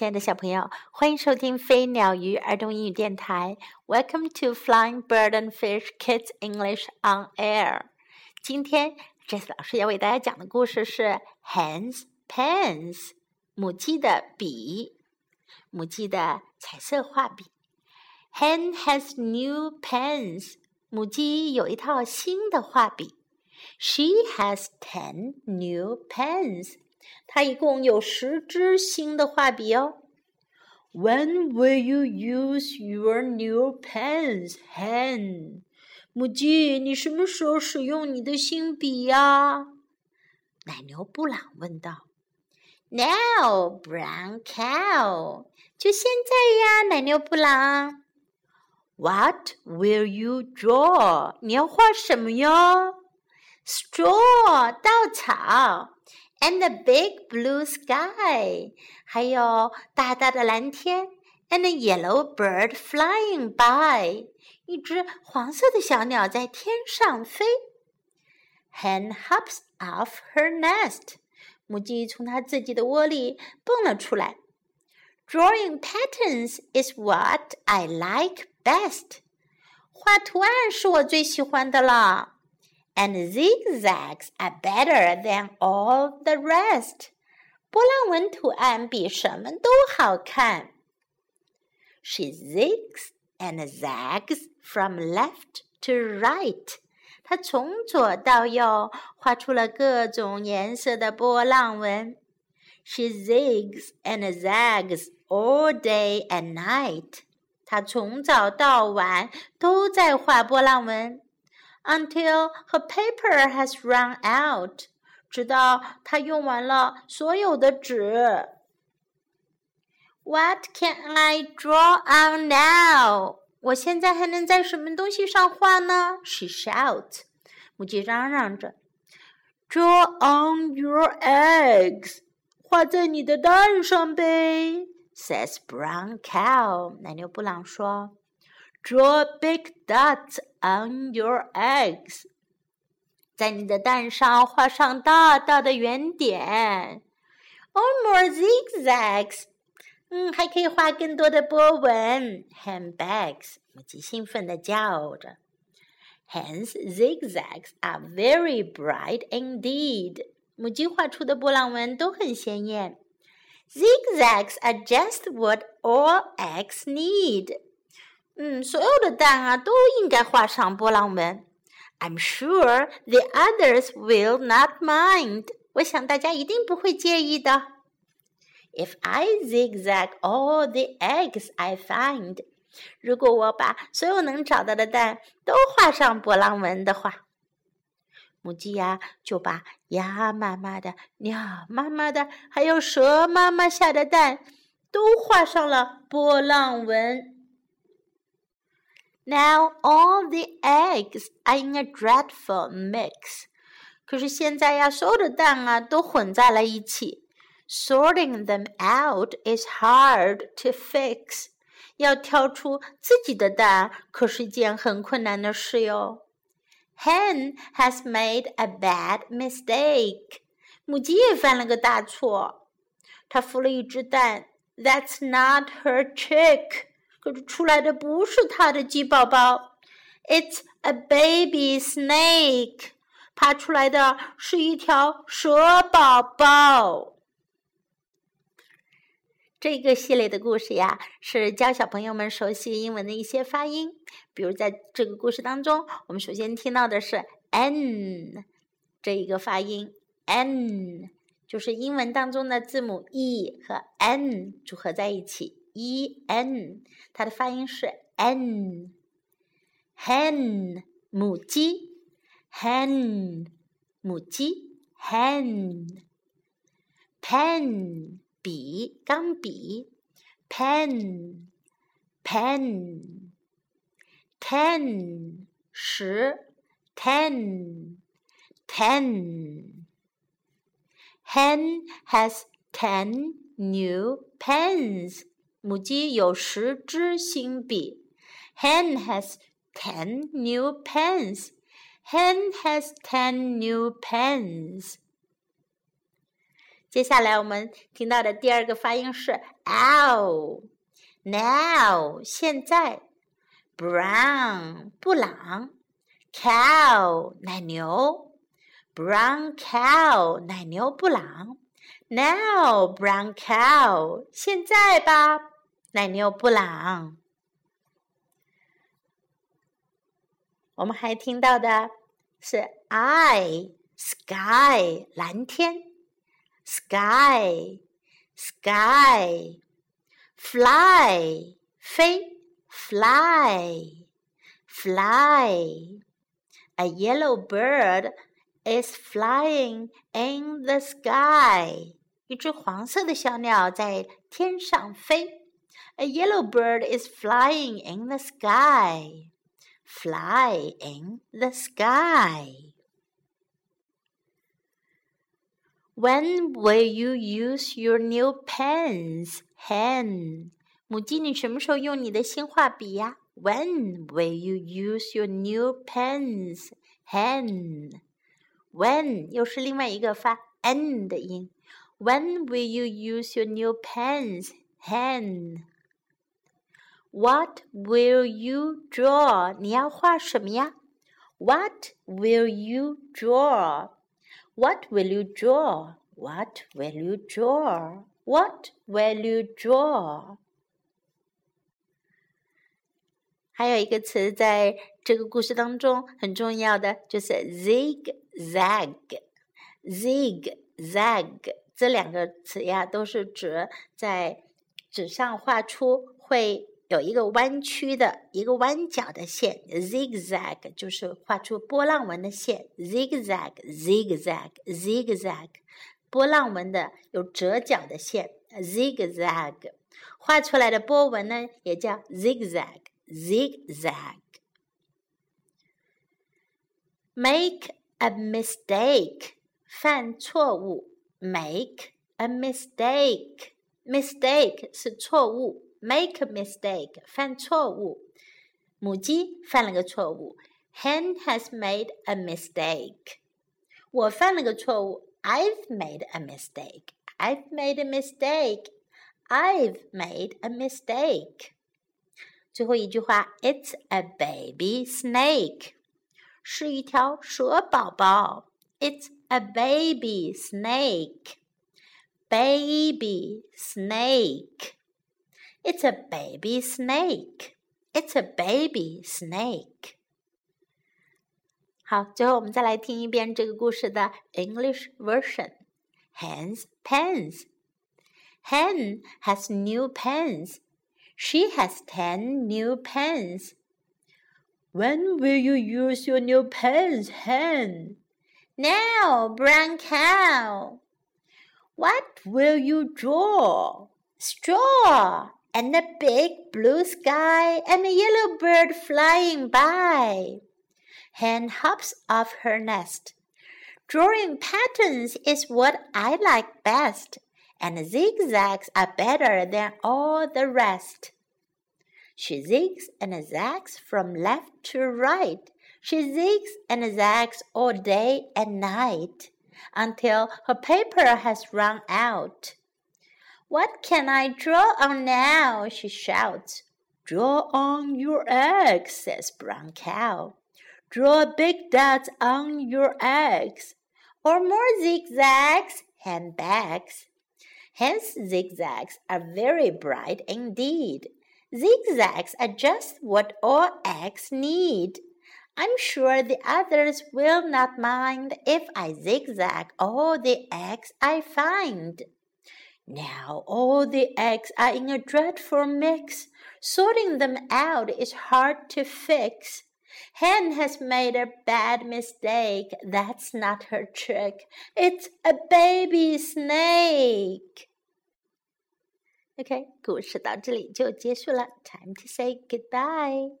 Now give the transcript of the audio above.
亲爱的小朋友，欢迎收听飞鸟鱼儿童英语电台。Welcome to Flying Bird and Fish Kids English on Air。今天，Jess 老师要为大家讲的故事是 Hen's Pens，母鸡的笔，母鸡的彩色画笔。Hen has new pens。母鸡有一套新的画笔。She has ten new pens。它一共有十支新的画笔哦。When will you use your new pens, Hen？母鸡，你什么时候使用你的新笔呀？奶牛布朗问道。Now, brown cow。就现在呀，奶牛布朗。What will you draw？你要画什么呀？Straw，稻草。and the big blue sky，还有大大的蓝天，and a yellow bird flying by，一只黄色的小鸟在天上飞。Hen hops off her nest，母鸡从它自己的窝里蹦了出来。Drawing patterns is what I like best，画图案是我最喜欢的了。 and zigzags are better than all the rest. 波浪纹图案比什么都好看。She zigs and zags from left to right. 她从左到右画出了各种颜色的波浪纹。She zigs and zags all day and night. 她从早到晚都在画波浪纹。 until her paper has run out，直到她用完了所有的纸。What can I draw on now？我现在还能在什么东西上画呢？She shouts，母鸡嚷嚷着。Draw on your eggs，画在你的蛋上呗。Says brown cow，奶牛布朗说。Draw big dots on your eggs，在你的蛋上画上大大的圆点。Or more zigzags，嗯，还可以画更多的波纹。Handbags，我们极兴奋的叫着。Hen's, zigzags are very bright indeed. 母鸡画出的波浪纹都很鲜艳。Zigzags are just what all eggs need. 嗯，所有的蛋啊都应该画上波浪纹。I'm sure the others will not mind。我想大家一定不会介意的。If I zigzag all the eggs I find，如果我把所有能找到的蛋都画上波浪纹的话，母鸡呀就把鸭妈妈的、鸟妈妈的，还有蛇妈妈下的蛋都画上了波浪纹。Now all the eggs are in a dreadful mix. 可是现在呀，所有的蛋啊都混在了一起。Sorting them out is hard to fix. 要挑出自己的蛋可是件很困难的事哟。Hen has made a bad mistake. 母鸡也犯了个大错，它孵了一只蛋。That's not her chick. 可是出来的不是它的鸡宝宝，It's a baby snake，爬出来的是一条蛇宝宝。这个系列的故事呀，是教小朋友们熟悉英文的一些发音。比如在这个故事当中，我们首先听到的是 n 这一个发音，n 就是英文当中的字母 e 和 n 组合在一起。e n，它的发音是 n。hen 母鸡，hen 母鸡，hen。pen 笔，钢笔，pen pen。ten 十，ten ten。hen has ten new pens. 母鸡有十支新笔。Hen has ten new pens. Hen has ten new pens. 接下来我们听到的第二个发音是 ow。Now，现在，brown 布朗，cow 奶牛，brown cow 奶牛布朗。Now brown cow，现在吧，奶牛布朗。我们还听到的是 I sky 蓝天，sky sky fly 飞 fly fly a yellow bird is flying in the sky 一只黄色的小鸟在天上飞。A yellow bird is flying in the sky. Fly in the sky. When will you use your new pens, Hen? 母鸡，你什么时候用你的新画笔呀？When will you use your new pens, Hen? When 又是另外一个发 n 的音。when will you use your new pens, Hen? What will you draw? 你要画什么呀？What will you draw? What will you draw? What will you draw? What will you draw? 还有一个词在这个故事当中很重要的就是 zigzag，zigzag。这两个词呀，都是指在纸上画出会 有一个弯曲的一个弯角的线，zigzag 就是画出波浪纹的线，zigzag，zigzag，zigzag，波浪纹的有折角的线，zigzag，画出来的波纹呢也叫 zigzag，zigzag。Make a mistake，犯错误。make a mistake. Mistake 是错误 ，make a mistake 犯错误。母鸡犯了个错误，Hen has made a mistake。我犯了个错误，I've made a mistake。I've made a mistake。I've made a mistake。最后一句话，It's a baby snake，是一条蛇宝宝。It's a baby snake. Baby snake. It's a baby snake. It's a baby snake. 好，最后我们再来听一遍这个故事的 English version. Hen's pens. Hen has new pens. She has ten new pens. When will you use your new pens, Hen? Now, brown cow, what will you draw? Straw and a big blue sky and a yellow bird flying by. Hen hops off her nest. Drawing patterns is what I like best, and zigzags are better than all the rest. She zigs and zags from left to right she zigs and zags all day and night until her paper has run out. What can I draw on now? she shouts. Draw on your eggs, says Brown Cow. Draw big dots on your eggs. Or more zigzags, Hen begs. Hen's zigzags are very bright indeed. Zigzags are just what all eggs need. I'm sure the others will not mind if I zigzag all the eggs I find. Now all the eggs are in a dreadful mix. Sorting them out is hard to fix. Hen has made a bad mistake. That's not her trick. It's a baby snake. OK，故事到这里就结束了。Time to say goodbye.